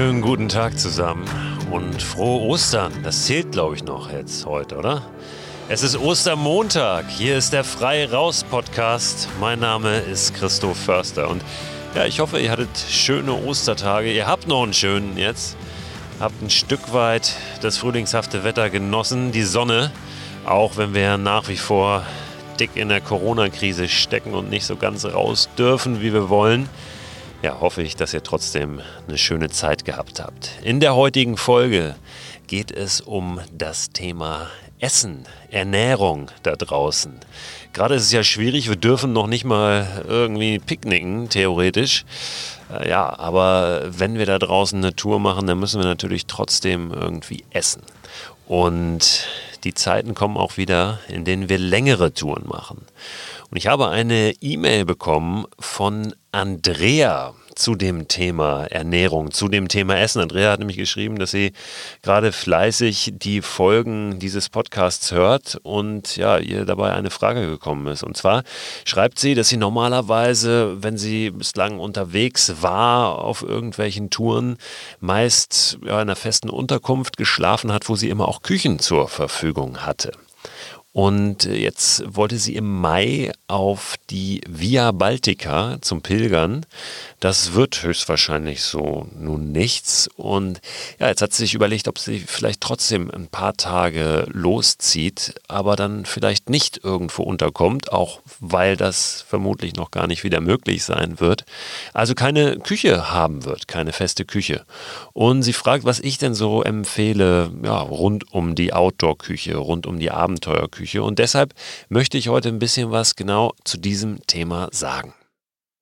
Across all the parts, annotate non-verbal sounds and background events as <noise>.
wunderschönen guten Tag zusammen und frohe Ostern. Das zählt, glaube ich, noch jetzt heute, oder? Es ist Ostermontag. Hier ist der Frei Raus Podcast. Mein Name ist Christoph Förster und ja, ich hoffe, ihr hattet schöne Ostertage. Ihr habt noch einen schönen jetzt. Habt ein Stück weit das frühlingshafte Wetter genossen, die Sonne, auch wenn wir nach wie vor dick in der Corona-Krise stecken und nicht so ganz raus dürfen, wie wir wollen ja, hoffe ich, dass ihr trotzdem eine schöne Zeit gehabt habt. In der heutigen Folge geht es um das Thema Essen, Ernährung da draußen. Gerade ist es ja schwierig, wir dürfen noch nicht mal irgendwie picknicken, theoretisch. Äh, ja, aber wenn wir da draußen eine Tour machen, dann müssen wir natürlich trotzdem irgendwie essen. Und die Zeiten kommen auch wieder, in denen wir längere Touren machen. Und ich habe eine E-Mail bekommen von Andrea zu dem Thema Ernährung, zu dem Thema Essen. Andrea hat nämlich geschrieben, dass sie gerade fleißig die Folgen dieses Podcasts hört und ja, ihr dabei eine Frage gekommen ist. Und zwar schreibt sie, dass sie normalerweise, wenn sie bislang unterwegs war auf irgendwelchen Touren, meist ja, in einer festen Unterkunft geschlafen hat, wo sie immer auch Küchen zur Verfügung hatte. Und jetzt wollte sie im Mai auf die Via Baltica zum Pilgern. Das wird höchstwahrscheinlich so nun nichts. Und ja, jetzt hat sie sich überlegt, ob sie vielleicht trotzdem ein paar Tage loszieht, aber dann vielleicht nicht irgendwo unterkommt, auch weil das vermutlich noch gar nicht wieder möglich sein wird. Also keine Küche haben wird, keine feste Küche. Und sie fragt, was ich denn so empfehle, ja, rund um die Outdoor-Küche, rund um die Abenteuerküche. Küche. Und deshalb möchte ich heute ein bisschen was genau zu diesem Thema sagen.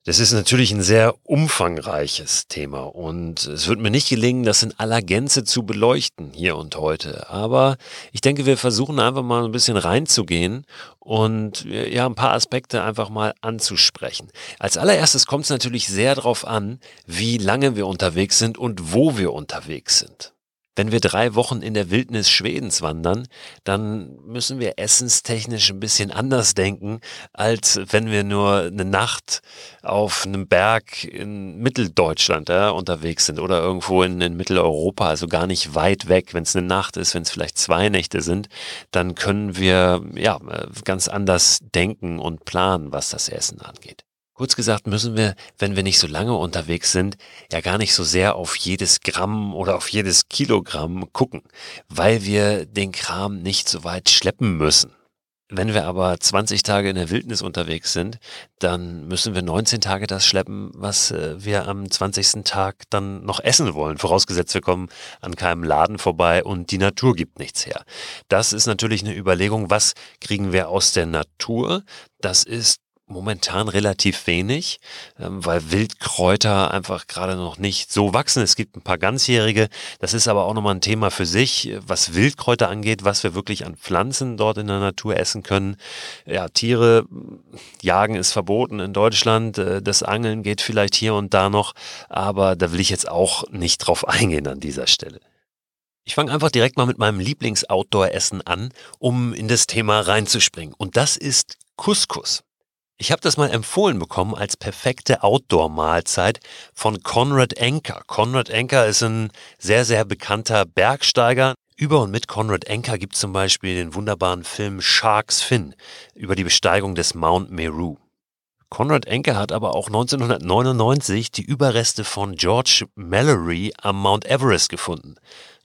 Das ist natürlich ein sehr umfangreiches Thema und es wird mir nicht gelingen, das in aller Gänze zu beleuchten hier und heute. Aber ich denke, wir versuchen einfach mal ein bisschen reinzugehen und ja, ein paar Aspekte einfach mal anzusprechen. Als allererstes kommt es natürlich sehr darauf an, wie lange wir unterwegs sind und wo wir unterwegs sind. Wenn wir drei Wochen in der Wildnis Schwedens wandern, dann müssen wir essenstechnisch ein bisschen anders denken, als wenn wir nur eine Nacht auf einem Berg in Mitteldeutschland ja, unterwegs sind oder irgendwo in, in Mitteleuropa, also gar nicht weit weg. Wenn es eine Nacht ist, wenn es vielleicht zwei Nächte sind, dann können wir ja ganz anders denken und planen, was das Essen angeht. Kurz gesagt müssen wir, wenn wir nicht so lange unterwegs sind, ja gar nicht so sehr auf jedes Gramm oder auf jedes Kilogramm gucken, weil wir den Kram nicht so weit schleppen müssen. Wenn wir aber 20 Tage in der Wildnis unterwegs sind, dann müssen wir 19 Tage das schleppen, was äh, wir am 20. Tag dann noch essen wollen. Vorausgesetzt, wir kommen an keinem Laden vorbei und die Natur gibt nichts her. Das ist natürlich eine Überlegung, was kriegen wir aus der Natur? Das ist momentan relativ wenig, ähm, weil Wildkräuter einfach gerade noch nicht so wachsen. Es gibt ein paar ganzjährige. Das ist aber auch nochmal ein Thema für sich, was Wildkräuter angeht, was wir wirklich an Pflanzen dort in der Natur essen können. Ja, Tiere jagen ist verboten in Deutschland. Äh, das Angeln geht vielleicht hier und da noch, aber da will ich jetzt auch nicht drauf eingehen an dieser Stelle. Ich fange einfach direkt mal mit meinem Lieblings-Outdoor-Essen an, um in das Thema reinzuspringen. Und das ist Couscous. Ich habe das mal empfohlen bekommen als perfekte Outdoor-Mahlzeit von Conrad Anker. Conrad Anker ist ein sehr, sehr bekannter Bergsteiger. Über und mit Conrad Anker gibt es zum Beispiel den wunderbaren Film Shark's Fin über die Besteigung des Mount Meru. Conrad Anker hat aber auch 1999 die Überreste von George Mallory am Mount Everest gefunden.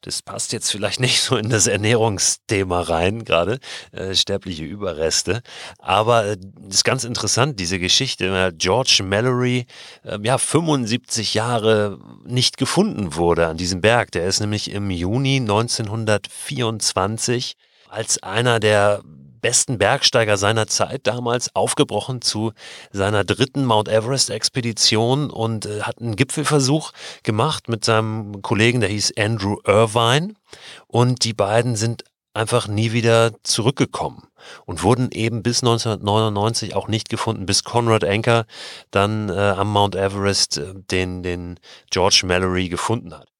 Das passt jetzt vielleicht <laughs> nicht so in das Ernährungsthema rein, gerade äh, sterbliche Überreste. Aber es äh, ist ganz interessant, diese Geschichte. George Mallory, äh, ja, 75 Jahre nicht gefunden wurde an diesem Berg. Der ist nämlich im Juni 1924 als einer der besten Bergsteiger seiner Zeit damals aufgebrochen zu seiner dritten Mount Everest Expedition und äh, hat einen Gipfelversuch gemacht mit seinem Kollegen, der hieß Andrew Irvine und die beiden sind einfach nie wieder zurückgekommen und wurden eben bis 1999 auch nicht gefunden, bis Conrad Anker dann äh, am Mount Everest äh, den, den George Mallory gefunden hat.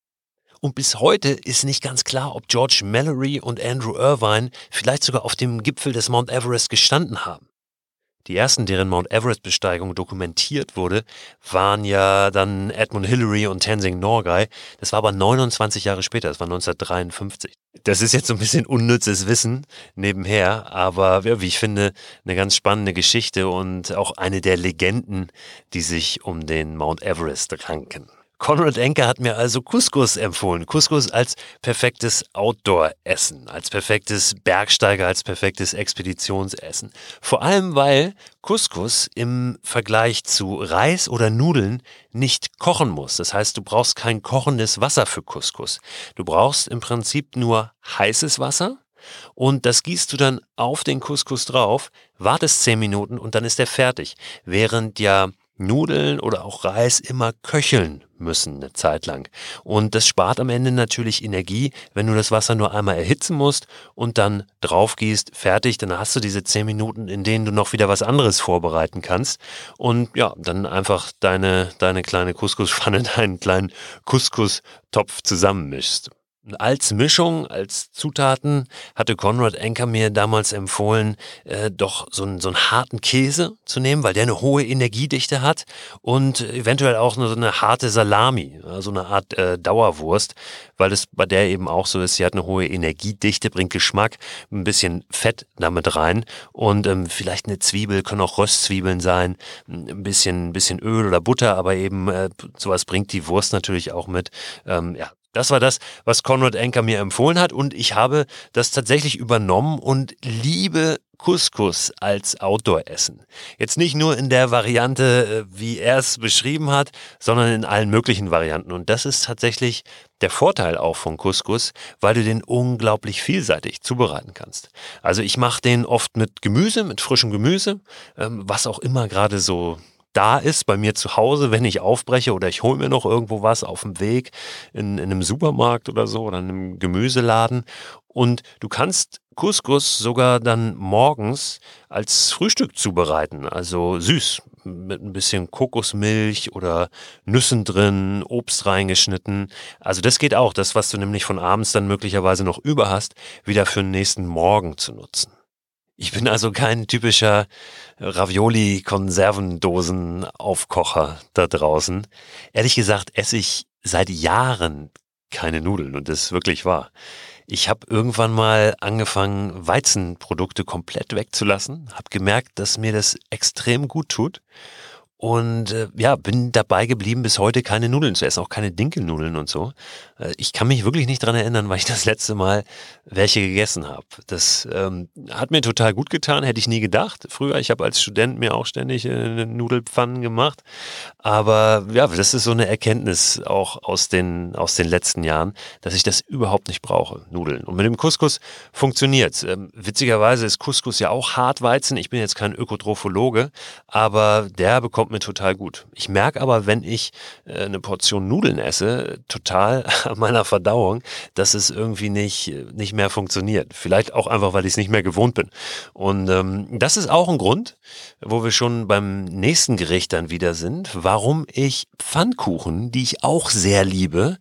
Und bis heute ist nicht ganz klar, ob George Mallory und Andrew Irvine vielleicht sogar auf dem Gipfel des Mount Everest gestanden haben. Die ersten, deren Mount Everest-Besteigung dokumentiert wurde, waren ja dann Edmund Hillary und Tenzing Norgay. Das war aber 29 Jahre später, das war 1953. Das ist jetzt so ein bisschen unnützes Wissen nebenher, aber wie ich finde, eine ganz spannende Geschichte und auch eine der Legenden, die sich um den Mount Everest ranken. Konrad Enke hat mir also Couscous empfohlen. Couscous als perfektes Outdoor-Essen, als perfektes Bergsteiger, als perfektes Expeditionsessen. Vor allem, weil Couscous im Vergleich zu Reis oder Nudeln nicht kochen muss. Das heißt, du brauchst kein kochendes Wasser für Couscous. Du brauchst im Prinzip nur heißes Wasser und das gießt du dann auf den Couscous drauf, wartest zehn Minuten und dann ist er fertig. Während ja Nudeln oder auch Reis immer köcheln müssen eine Zeit lang. Und das spart am Ende natürlich Energie, wenn du das Wasser nur einmal erhitzen musst und dann drauf gießt, fertig, dann hast du diese zehn Minuten, in denen du noch wieder was anderes vorbereiten kannst. Und ja, dann einfach deine, deine kleine Couscous-Pfanne, deinen kleinen Couscous-Topf zusammenmischst. Als Mischung, als Zutaten hatte Konrad Enker mir damals empfohlen, äh, doch so einen, so einen harten Käse zu nehmen, weil der eine hohe Energiedichte hat und eventuell auch so eine harte Salami, so eine Art äh, Dauerwurst, weil es bei der eben auch so ist, sie hat eine hohe Energiedichte, bringt Geschmack, ein bisschen Fett damit rein und ähm, vielleicht eine Zwiebel, können auch Röstzwiebeln sein, ein bisschen, ein bisschen Öl oder Butter, aber eben äh, sowas bringt die Wurst natürlich auch mit. Ähm, ja, das war das, was Konrad Enker mir empfohlen hat und ich habe das tatsächlich übernommen und liebe Couscous als Outdoor-Essen. Jetzt nicht nur in der Variante, äh, wie er es beschrieben hat, sondern in allen möglichen Varianten. Und das ist tatsächlich der Vorteil auch von Couscous, weil du den unglaublich vielseitig zubereiten kannst. Also ich mache den oft mit Gemüse, mit frischem Gemüse, ähm, was auch immer gerade so da ist bei mir zu Hause, wenn ich aufbreche oder ich hole mir noch irgendwo was auf dem Weg in, in einem Supermarkt oder so oder in einem Gemüseladen. Und du kannst Couscous sogar dann morgens als Frühstück zubereiten, also süß, mit ein bisschen Kokosmilch oder Nüssen drin, Obst reingeschnitten. Also das geht auch, das, was du nämlich von abends dann möglicherweise noch über hast, wieder für den nächsten Morgen zu nutzen. Ich bin also kein typischer Ravioli-Konservendosen-Aufkocher da draußen. Ehrlich gesagt esse ich seit Jahren keine Nudeln und das ist wirklich wahr. Ich habe irgendwann mal angefangen, Weizenprodukte komplett wegzulassen, habe gemerkt, dass mir das extrem gut tut und äh, ja, bin dabei geblieben, bis heute keine Nudeln zu essen, auch keine Dinkelnudeln und so. Äh, ich kann mich wirklich nicht dran erinnern, <laughs> weil ich das letzte Mal welche gegessen habe. Das ähm, hat mir total gut getan, hätte ich nie gedacht. Früher, ich habe als Student mir auch ständig äh, Nudelpfannen gemacht. Aber ja, das ist so eine Erkenntnis auch aus den, aus den letzten Jahren, dass ich das überhaupt nicht brauche, Nudeln. Und mit dem Couscous funktioniert ähm, Witzigerweise ist Couscous ja auch Hartweizen. Ich bin jetzt kein Ökotrophologe, aber der bekommt mir total gut. Ich merke aber, wenn ich äh, eine Portion Nudeln esse, total <laughs> an meiner Verdauung, dass es irgendwie nicht, nicht mehr funktioniert. Vielleicht auch einfach, weil ich es nicht mehr gewohnt bin. Und ähm, das ist auch ein Grund, wo wir schon beim nächsten Gericht dann wieder sind, warum ich Pfannkuchen, die ich auch sehr liebe,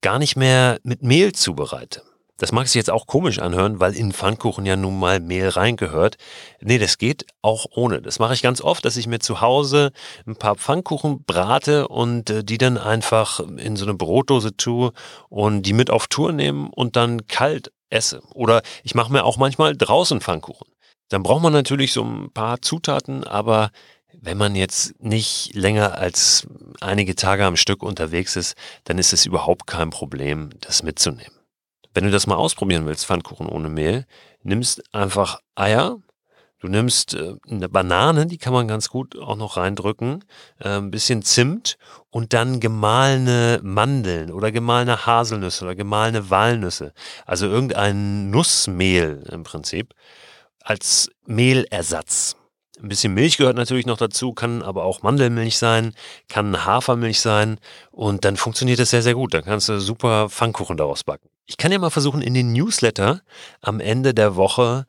gar nicht mehr mit Mehl zubereite. Das mag sich jetzt auch komisch anhören, weil in Pfannkuchen ja nun mal Mehl reingehört. Nee, das geht auch ohne. Das mache ich ganz oft, dass ich mir zu Hause ein paar Pfannkuchen brate und äh, die dann einfach in so eine Brotdose tue und die mit auf Tour nehmen und dann kalt esse. Oder ich mache mir auch manchmal draußen Pfannkuchen. Dann braucht man natürlich so ein paar Zutaten, aber wenn man jetzt nicht länger als einige Tage am Stück unterwegs ist, dann ist es überhaupt kein Problem, das mitzunehmen. Wenn du das mal ausprobieren willst, Pfannkuchen ohne Mehl, nimmst einfach Eier, du nimmst äh, eine Banane, die kann man ganz gut auch noch reindrücken, äh, ein bisschen Zimt und dann gemahlene Mandeln oder gemahlene Haselnüsse oder gemahlene Walnüsse. Also irgendein Nussmehl im Prinzip als Mehlersatz. Ein bisschen Milch gehört natürlich noch dazu, kann aber auch Mandelmilch sein, kann Hafermilch sein und dann funktioniert das sehr, sehr gut. Dann kannst du super Pfannkuchen daraus backen. Ich kann ja mal versuchen, in den Newsletter am Ende der Woche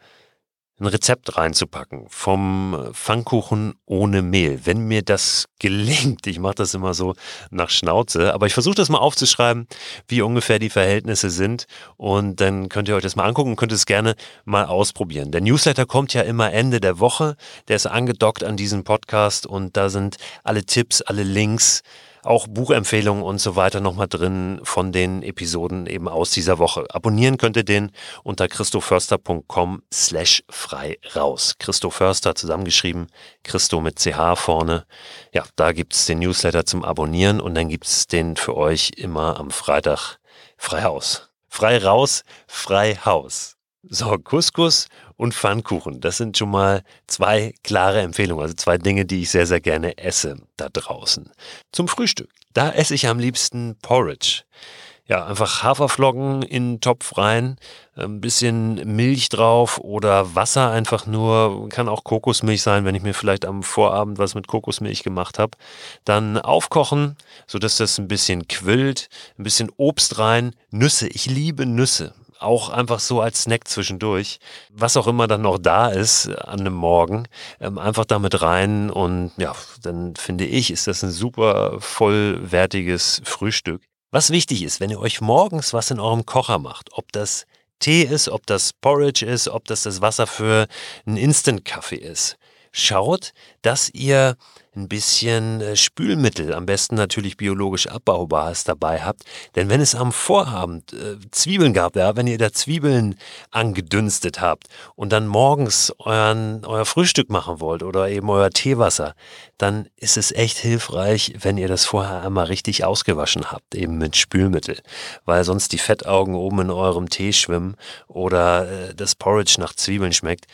ein Rezept reinzupacken vom Pfannkuchen ohne Mehl. Wenn mir das gelingt, ich mache das immer so nach Schnauze, aber ich versuche das mal aufzuschreiben, wie ungefähr die Verhältnisse sind und dann könnt ihr euch das mal angucken und könnt es gerne mal ausprobieren. Der Newsletter kommt ja immer Ende der Woche, der ist angedockt an diesen Podcast und da sind alle Tipps, alle Links, auch Buchempfehlungen und so weiter nochmal drin von den Episoden eben aus dieser Woche. Abonnieren könnt ihr den unter christoförster.com slash frei raus. Christo Förster zusammengeschrieben, Christo mit CH vorne. Ja, da gibt's den Newsletter zum Abonnieren und dann gibt's den für euch immer am Freitag frei Haus. Frei raus, frei Haus. So, Couscous und Pfannkuchen. Das sind schon mal zwei klare Empfehlungen, also zwei Dinge, die ich sehr, sehr gerne esse da draußen. Zum Frühstück. Da esse ich am liebsten Porridge. Ja, einfach Haferflocken in den Topf rein, ein bisschen Milch drauf oder Wasser einfach nur, kann auch Kokosmilch sein, wenn ich mir vielleicht am Vorabend was mit Kokosmilch gemacht habe. Dann aufkochen, sodass das ein bisschen quillt, ein bisschen Obst rein, Nüsse. Ich liebe Nüsse auch einfach so als Snack zwischendurch, was auch immer dann noch da ist an einem Morgen, ähm, einfach damit rein und ja, dann finde ich, ist das ein super vollwertiges Frühstück. Was wichtig ist, wenn ihr euch morgens was in eurem Kocher macht, ob das Tee ist, ob das Porridge ist, ob das das Wasser für einen Instant-Kaffee ist, schaut, dass ihr ein bisschen äh, Spülmittel, am besten natürlich biologisch abbaubares dabei habt. Denn wenn es am Vorabend äh, Zwiebeln gab, ja, wenn ihr da Zwiebeln angedünstet habt und dann morgens euren, euer Frühstück machen wollt oder eben euer Teewasser, dann ist es echt hilfreich, wenn ihr das vorher einmal richtig ausgewaschen habt, eben mit Spülmittel, weil sonst die Fettaugen oben in eurem Tee schwimmen oder äh, das Porridge nach Zwiebeln schmeckt.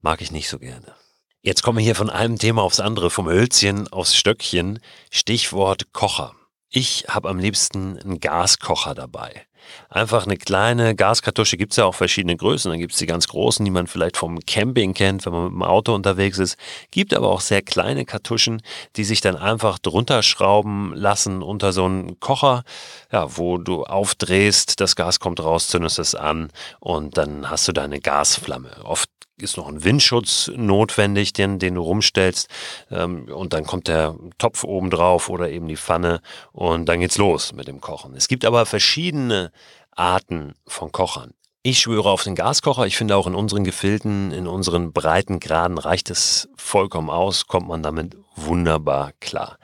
Mag ich nicht so gerne. Jetzt kommen wir hier von einem Thema aufs andere, vom Hölzchen aufs Stöckchen. Stichwort Kocher. Ich habe am liebsten einen Gaskocher dabei. Einfach eine kleine Gaskartusche, gibt es ja auch verschiedene Größen. Dann gibt es die ganz großen, die man vielleicht vom Camping kennt, wenn man mit dem Auto unterwegs ist. Gibt aber auch sehr kleine Kartuschen, die sich dann einfach drunter schrauben lassen unter so einen Kocher, ja, wo du aufdrehst, das Gas kommt raus, zündest es an und dann hast du deine Gasflamme. Oft ist noch ein Windschutz notwendig, den, den du rumstellst. Ähm, und dann kommt der Topf oben drauf oder eben die Pfanne und dann geht's los mit dem Kochen. Es gibt aber verschiedene Arten von Kochern. Ich schwöre auf den Gaskocher. Ich finde auch in unseren Gefilden, in unseren breiten Graden reicht es vollkommen aus, kommt man damit wunderbar klar.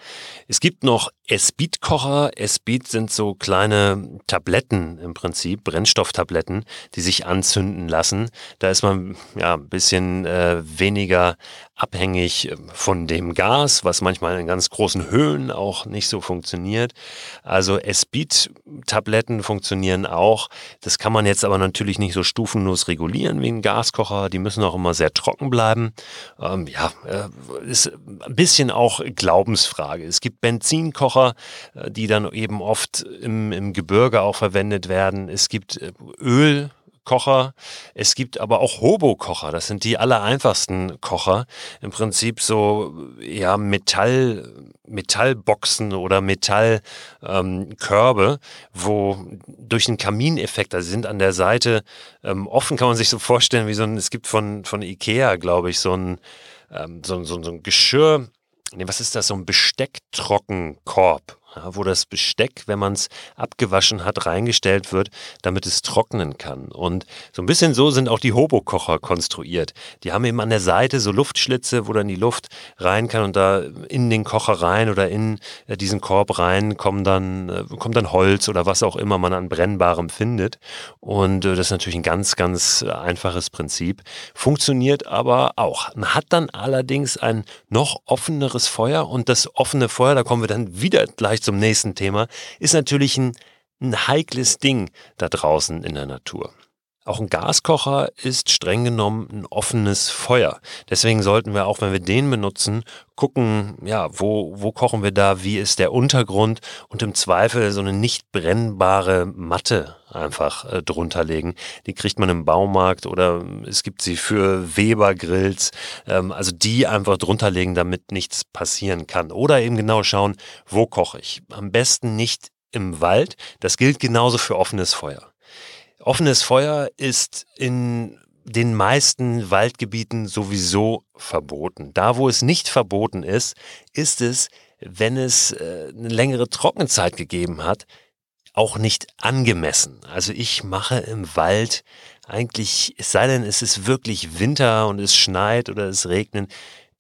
Es gibt noch Esbit-Kocher. Esbit sind so kleine Tabletten im Prinzip, Brennstofftabletten, die sich anzünden lassen. Da ist man ja ein bisschen äh, weniger abhängig von dem Gas, was manchmal in ganz großen Höhen auch nicht so funktioniert. Also Esbit-Tabletten funktionieren auch. Das kann man jetzt aber natürlich nicht so stufenlos regulieren wie ein Gaskocher. Die müssen auch immer sehr trocken bleiben. Ähm, ja, äh, ist ein bisschen bisschen auch Glaubensfrage. Es gibt Benzinkocher, äh, die dann eben oft im, im Gebirge auch verwendet werden. Es gibt äh, Öl, Kocher. Es gibt aber auch Hobo-Kocher. Das sind die aller einfachsten Kocher. Im Prinzip so, ja, Metall, Metallboxen oder Metallkörbe, ähm, wo durch einen Kamineffekt, also sind an der Seite ähm, offen, kann man sich so vorstellen, wie so ein, es gibt von, von Ikea, glaube ich, so ein, ähm, so, so, so ein Geschirr, nee, was ist das, so ein Bestecktrockenkorb ja, wo das Besteck, wenn man es abgewaschen hat, reingestellt wird, damit es trocknen kann. Und so ein bisschen so sind auch die Hobo-Kocher konstruiert. Die haben eben an der Seite so Luftschlitze, wo dann die Luft rein kann und da in den Kocher rein oder in äh, diesen Korb rein kommen dann, äh, kommt dann Holz oder was auch immer man an Brennbarem findet. Und äh, das ist natürlich ein ganz, ganz einfaches Prinzip. Funktioniert aber auch. Man hat dann allerdings ein noch offeneres Feuer und das offene Feuer, da kommen wir dann wieder gleich gleich zum nächsten Thema, ist natürlich ein, ein heikles Ding da draußen in der Natur. Auch ein Gaskocher ist streng genommen ein offenes Feuer. Deswegen sollten wir auch, wenn wir den benutzen, gucken, ja, wo, wo kochen wir da, wie ist der Untergrund und im Zweifel so eine nicht brennbare Matte einfach äh, drunter legen. Die kriegt man im Baumarkt oder es gibt sie für Weber-Grills. Ähm, also die einfach drunter legen, damit nichts passieren kann. Oder eben genau schauen, wo koche ich. Am besten nicht im Wald. Das gilt genauso für offenes Feuer. Offenes Feuer ist in den meisten Waldgebieten sowieso verboten. Da, wo es nicht verboten ist, ist es, wenn es äh, eine längere Trockenzeit gegeben hat, auch nicht angemessen. Also ich mache im Wald eigentlich, es sei denn, es ist wirklich Winter und es schneit oder es regnet,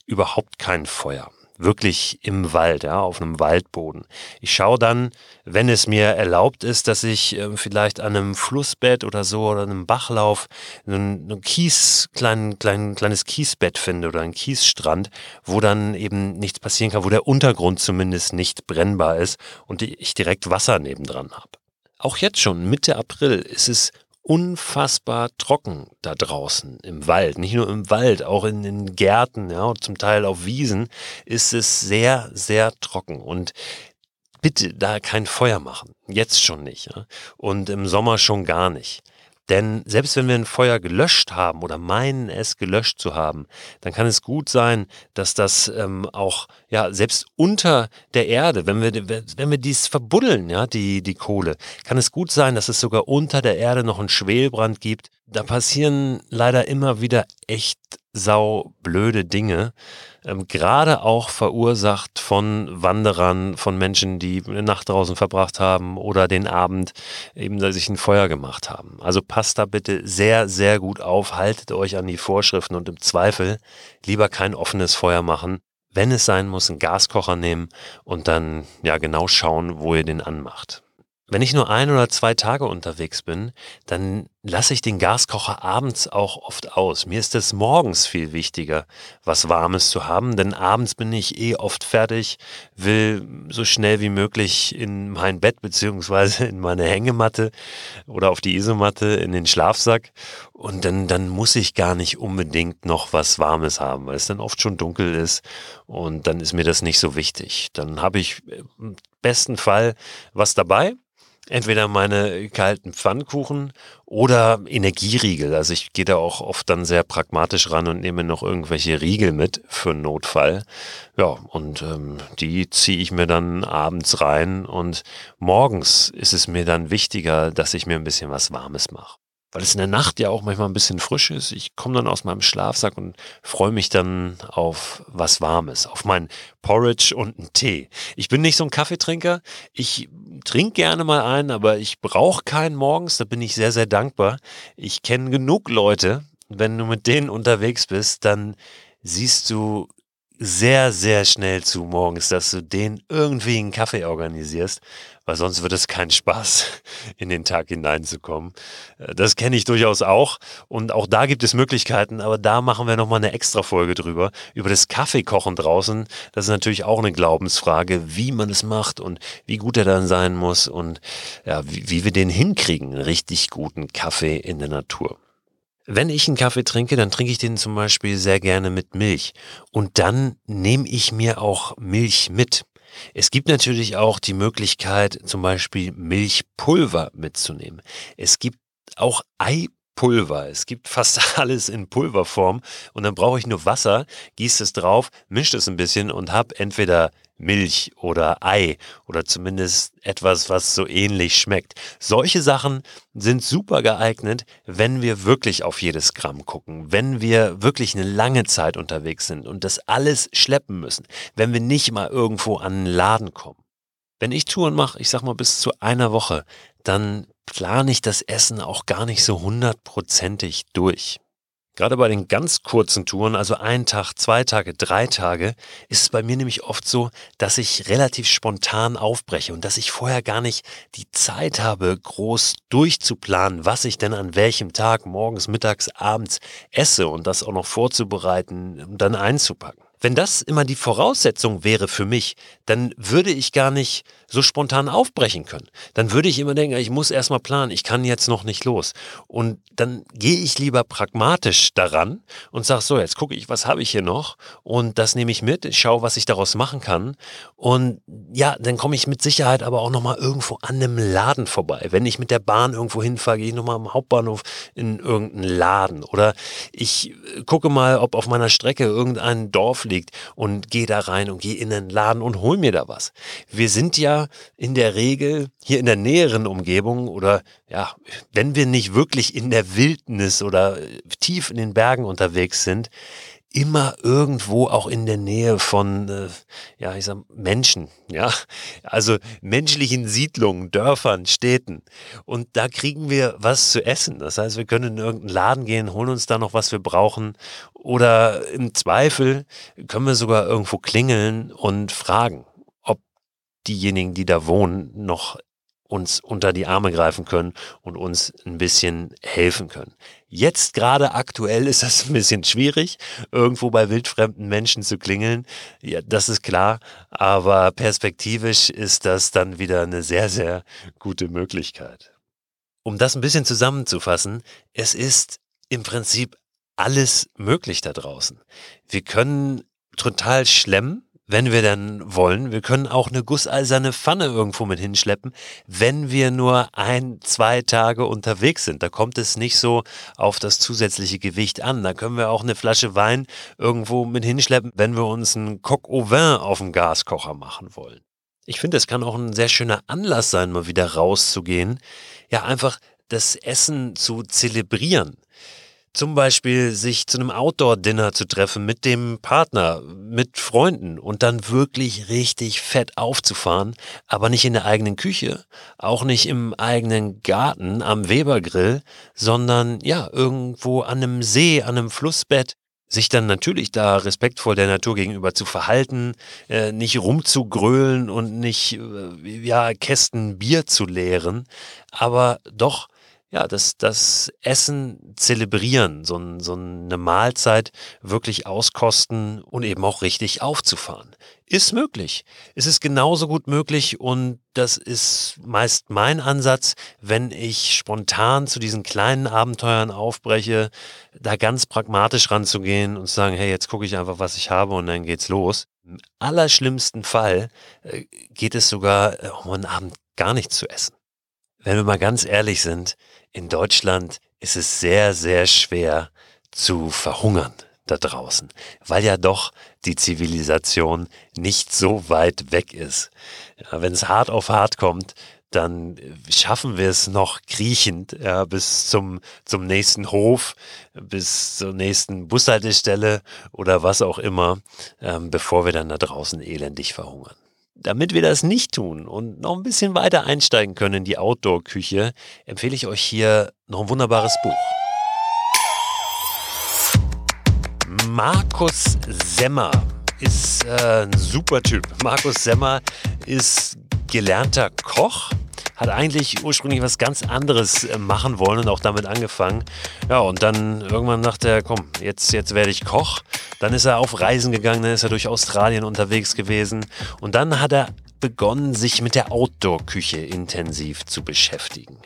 überhaupt kein Feuer wirklich im Wald, ja, auf einem Waldboden. Ich schaue dann, wenn es mir erlaubt ist, dass ich äh, vielleicht an einem Flussbett oder so oder einem Bachlauf ein, ein Kies, klein, klein, kleines Kiesbett finde oder ein Kiesstrand, wo dann eben nichts passieren kann, wo der Untergrund zumindest nicht brennbar ist und ich direkt Wasser nebendran habe. Auch jetzt schon, Mitte April, ist es unfassbar trocken da draußen im Wald. Nicht nur im Wald, auch in den Gärten, ja, und zum Teil auf Wiesen ist es sehr, sehr trocken. Und bitte da kein Feuer machen. Jetzt schon nicht. Ja? Und im Sommer schon gar nicht. Denn selbst wenn wir ein Feuer gelöscht haben oder meinen es gelöscht zu haben, dann kann es gut sein, dass das ähm, auch ja selbst unter der Erde, wenn wir wenn wir dies verbuddeln, ja die die Kohle, kann es gut sein, dass es sogar unter der Erde noch einen Schwelbrand gibt. Da passieren leider immer wieder echt sau blöde Dinge, ähm, gerade auch verursacht von Wanderern, von Menschen, die eine Nacht draußen verbracht haben oder den Abend eben sich ein Feuer gemacht haben. Also passt da bitte sehr, sehr gut auf, haltet euch an die Vorschriften und im Zweifel lieber kein offenes Feuer machen. Wenn es sein muss, einen Gaskocher nehmen und dann ja genau schauen, wo ihr den anmacht. Wenn ich nur ein oder zwei Tage unterwegs bin, dann lasse ich den Gaskocher abends auch oft aus. Mir ist es morgens viel wichtiger, was Warmes zu haben, denn abends bin ich eh oft fertig, will so schnell wie möglich in mein Bett beziehungsweise in meine Hängematte oder auf die Isomatte in den Schlafsack und dann, dann muss ich gar nicht unbedingt noch was Warmes haben, weil es dann oft schon dunkel ist und dann ist mir das nicht so wichtig. Dann habe ich im besten Fall was dabei entweder meine kalten Pfannkuchen oder Energieriegel. Also ich gehe da auch oft dann sehr pragmatisch ran und nehme noch irgendwelche Riegel mit für Notfall. Ja, und ähm, die ziehe ich mir dann abends rein und morgens ist es mir dann wichtiger, dass ich mir ein bisschen was Warmes mache weil es in der Nacht ja auch manchmal ein bisschen frisch ist. Ich komme dann aus meinem Schlafsack und freue mich dann auf was Warmes, auf mein Porridge und einen Tee. Ich bin nicht so ein Kaffeetrinker. Ich trinke gerne mal einen, aber ich brauche keinen morgens. Da bin ich sehr, sehr dankbar. Ich kenne genug Leute. Wenn du mit denen unterwegs bist, dann siehst du sehr, sehr schnell zu morgens, dass du den irgendwie einen Kaffee organisierst, weil sonst wird es kein Spaß, in den Tag hineinzukommen. Äh, das kenne ich durchaus auch und auch da gibt es Möglichkeiten, aber da machen wir nochmal eine extra Folge drüber, über das Kaffeekochen draußen. Das ist natürlich auch eine Glaubensfrage, wie man es macht und wie gut er dann sein muss und ja, wie, wie wir den hinkriegen, einen richtig guten Kaffee in der Natur. Wenn ich einen Kaffee trinke, dann trinke ich den zum Beispiel sehr gerne mit Milch. Und dann nehme ich mir auch Milch mit. Es gibt natürlich auch die Möglichkeit, zum Beispiel Milchpulver mitzunehmen. Es gibt auch Eipulver. Es gibt fast <laughs> alles in Pulverform und dann brauche ich nur Wasser, gieße es drauf, mische es ein bisschen und habe entweder Milch oder Ei oder zumindest etwas, was so ähnlich schmeckt. Solche Sachen sind super geeignet, wenn wir wirklich auf jedes Gramm gucken, wenn wir wirklich eine lange Zeit unterwegs sind und das alles schleppen müssen, wenn wir nicht mal irgendwo an einen Laden kommen. Wenn ich Touren mache, ich sag mal bis zu einer Woche, dann plane ich das Essen auch gar nicht so hundertprozentig durch. Gerade bei den ganz kurzen Touren, also ein Tag, zwei Tage, drei Tage, ist es bei mir nämlich oft so, dass ich relativ spontan aufbreche und dass ich vorher gar nicht die Zeit habe, groß durchzuplanen, was ich denn an welchem Tag morgens, mittags, abends esse und das auch noch vorzubereiten und dann einzupacken. Wenn das immer die Voraussetzung wäre für mich, dann würde ich gar nicht so spontan aufbrechen können. Dann würde ich immer denken, ich muss erstmal planen, ich kann jetzt noch nicht los. Und dann gehe ich lieber pragmatisch daran und sage so, jetzt gucke ich, was habe ich hier noch und das nehme ich mit, ich schaue, was ich daraus machen kann. Und ja, dann komme ich mit Sicherheit aber auch nochmal irgendwo an einem Laden vorbei. Wenn ich mit der Bahn irgendwo hinfahre, gehe ich nochmal am Hauptbahnhof in irgendeinen Laden. Oder ich gucke mal, ob auf meiner Strecke irgendein Dorf liegt und gehe da rein und gehe in den Laden und hol mir da was. Wir sind ja in der Regel hier in der näheren Umgebung oder ja, wenn wir nicht wirklich in der Wildnis oder tief in den Bergen unterwegs sind, immer irgendwo auch in der Nähe von, äh, ja, ich sag, Menschen, ja, also menschlichen Siedlungen, Dörfern, Städten. Und da kriegen wir was zu essen. Das heißt, wir können in irgendeinen Laden gehen, holen uns da noch was wir brauchen. Oder im Zweifel können wir sogar irgendwo klingeln und fragen, ob diejenigen, die da wohnen, noch uns unter die Arme greifen können und uns ein bisschen helfen können. Jetzt gerade aktuell ist das <laughs> ein bisschen schwierig, irgendwo bei wildfremden Menschen zu klingeln. Ja, das ist klar. Aber perspektivisch ist das dann wieder eine sehr, sehr gute Möglichkeit. Um das ein bisschen zusammenzufassen, es ist im Prinzip alles möglich da draußen. Wir können total schlemmen, wenn wir dann wollen. Wir können auch eine gusseiserne Pfanne irgendwo mit hinschleppen, wenn wir nur ein, zwei Tage unterwegs sind. Da kommt es nicht so auf das zusätzliche Gewicht an. Da können wir auch eine Flasche Wein irgendwo mit hinschleppen, wenn wir uns einen Coq au vin auf dem Gaskocher machen wollen. Ich finde, es kann auch ein sehr schöner Anlass sein, mal wieder rauszugehen. Ja, einfach das Essen zu zelebrieren. Zum Beispiel sich zu einem Outdoor-Dinner zu treffen mit dem Partner, mit Freunden und dann wirklich richtig fett aufzufahren, aber nicht in der eigenen Küche, auch nicht im eigenen Garten am Webergrill, sondern ja, irgendwo an einem See, an einem Flussbett, sich dann natürlich da respektvoll der Natur gegenüber zu verhalten, äh, nicht rumzugrölen und nicht äh, ja Kästen Bier zu leeren, aber doch ja, das, das Essen zelebrieren, so, so eine Mahlzeit wirklich auskosten und eben auch richtig aufzufahren. Ist möglich. Es ist genauso gut möglich und das ist meist mein Ansatz, wenn ich spontan zu diesen kleinen Abenteuern aufbreche, da ganz pragmatisch ranzugehen und zu sagen, hey, jetzt gucke ich einfach, was ich habe und dann geht's los. Im allerschlimmsten Fall äh, geht es sogar äh, um einen Abend gar nichts zu essen. Wenn wir mal ganz ehrlich sind, in Deutschland ist es sehr, sehr schwer zu verhungern da draußen, weil ja doch die Zivilisation nicht so weit weg ist. Ja, Wenn es hart auf hart kommt, dann schaffen wir es noch kriechend ja, bis zum, zum nächsten Hof, bis zur nächsten Bushaltestelle oder was auch immer, ähm, bevor wir dann da draußen elendig verhungern. Damit wir das nicht tun und noch ein bisschen weiter einsteigen können in die Outdoor-Küche, empfehle ich euch hier noch ein wunderbares Buch. Markus Semmer ist äh, ein super Typ. Markus Semmer ist gelernter Koch, hat eigentlich ursprünglich was ganz anderes äh, machen wollen und auch damit angefangen. Ja, und dann irgendwann dachte er, komm, jetzt, jetzt werde ich Koch. Dann ist er auf Reisen gegangen, dann ist er durch Australien unterwegs gewesen. Und dann hat er begonnen, sich mit der Outdoor-Küche intensiv zu beschäftigen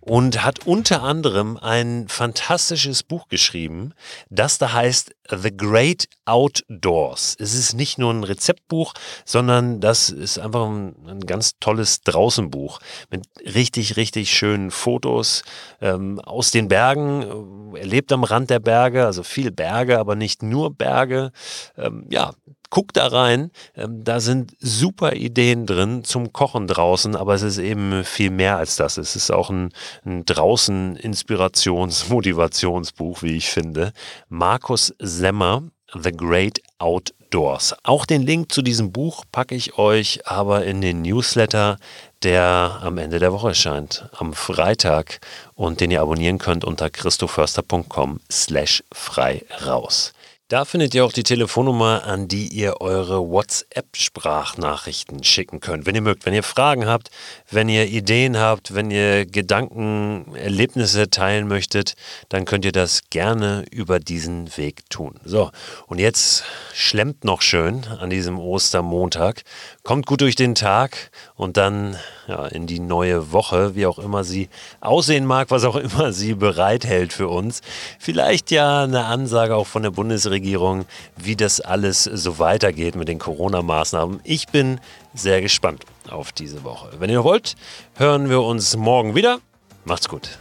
und hat unter anderem ein fantastisches Buch geschrieben, das da heißt The Great Outdoors. Es ist nicht nur ein Rezeptbuch, sondern das ist einfach ein, ein ganz tolles Draußenbuch mit richtig, richtig schönen Fotos ähm, aus den Bergen. Er lebt am Rand der Berge, also viel Berge, aber nicht nur Berge. Ähm, ja, Guck da rein, ähm, da sind super Ideen drin zum Kochen draußen, aber es ist eben viel mehr als das. Es ist auch ein, ein draußen Inspirations-, Motivationsbuch, wie ich finde. Markus Semmer, The Great Outdoors. Auch den Link zu diesem Buch packe ich euch aber in den Newsletter, der am Ende der Woche erscheint, am Freitag und den ihr abonnieren könnt unter christoförster.com slash frei raus. Da findet ihr auch die Telefonnummer, an die ihr eure WhatsApp-Sprachnachrichten schicken könnt. Wenn ihr mögt, wenn ihr Fragen habt, wenn ihr Ideen habt, wenn ihr Gedanken, Erlebnisse teilen möchtet, dann könnt ihr das gerne über diesen Weg tun. So, und jetzt schlemmt noch schön an diesem Ostermontag. Kommt gut durch den Tag und dann ja, in die neue Woche, wie auch immer sie aussehen mag, was auch immer sie bereithält für uns. Vielleicht ja eine Ansage auch von der Bundesregierung, wie das alles so weitergeht mit den Corona-Maßnahmen. Ich bin sehr gespannt auf diese Woche. Wenn ihr wollt, hören wir uns morgen wieder. Macht's gut.